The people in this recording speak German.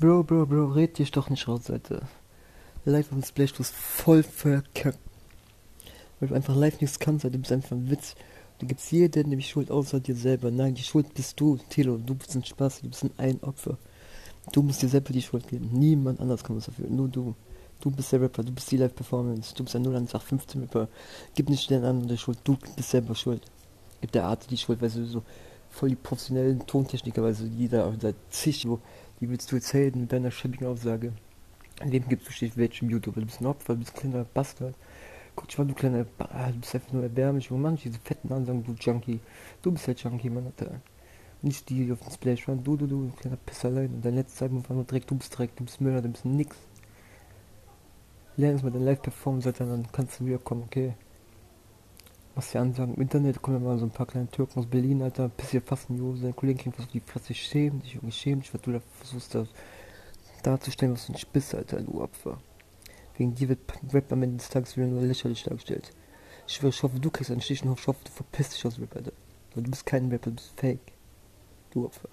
Bro, Bro, Bro, red dich doch nicht raus, Alter. Live am Splash, du bist voll verkackt. Weil du einfach live nichts kannst, Alter, du bist einfach ein Witz. Du gibst jeden nämlich Schuld außer dir selber. Nein, die Schuld bist du, Tilo. Du bist ein Spaß, du bist ein, Opfer. Du musst dir selber die Schuld geben. Niemand anders kann was dafür, nur du. Du bist der Rapper, du bist die Live-Performance, du bist ein 0115 Rapper. Gib nicht den anderen die Schuld, du bist selber schuld. Gib der Art die Schuld, weil du so voll die professionellen Tontechniker, weil so jeder seit zig, wo, wie willst du jetzt helfen mit deiner schäbigen Aussage? In wem gibst du stich welchem YouTuber? Du bist ein Opfer, du bist ein kleiner Bastard. Guck mal, du kleiner, ba ah, du bist einfach nur erbärmlich, wo manche diese fetten Ansagen, du Junkie. Du bist halt Junkie, Mann, Alter. Nicht die, die auf dem Splash waren, du, du, du, kleiner Pisserlein. Und dein letztes Album war nur Dreck, du bist Dreck, du bist Müller, du bist nix. Lern es mal dein Live-Performance, dann kannst du wiederkommen, okay? Was die Ansagen im Internet, kommen mal so ein paar kleine Türken aus Berlin, Alter, piss dir fast in die Hose, dein Kollegen kriegt was auf die Fresse, schäm dich, Junge, schäm dich, was du da versuchst, das darzustellen, was du nicht bist, Alter, du Opfer. Wegen dir wird Rap am Ende des Tages wieder nur lächerlich dargestellt. Ich schwöre, ich hoffe, du kriegst einen Stich und hoffe, du verpisst dich aus Rap, Alter. Du bist kein Rapper, du bist fake. Du Opfer.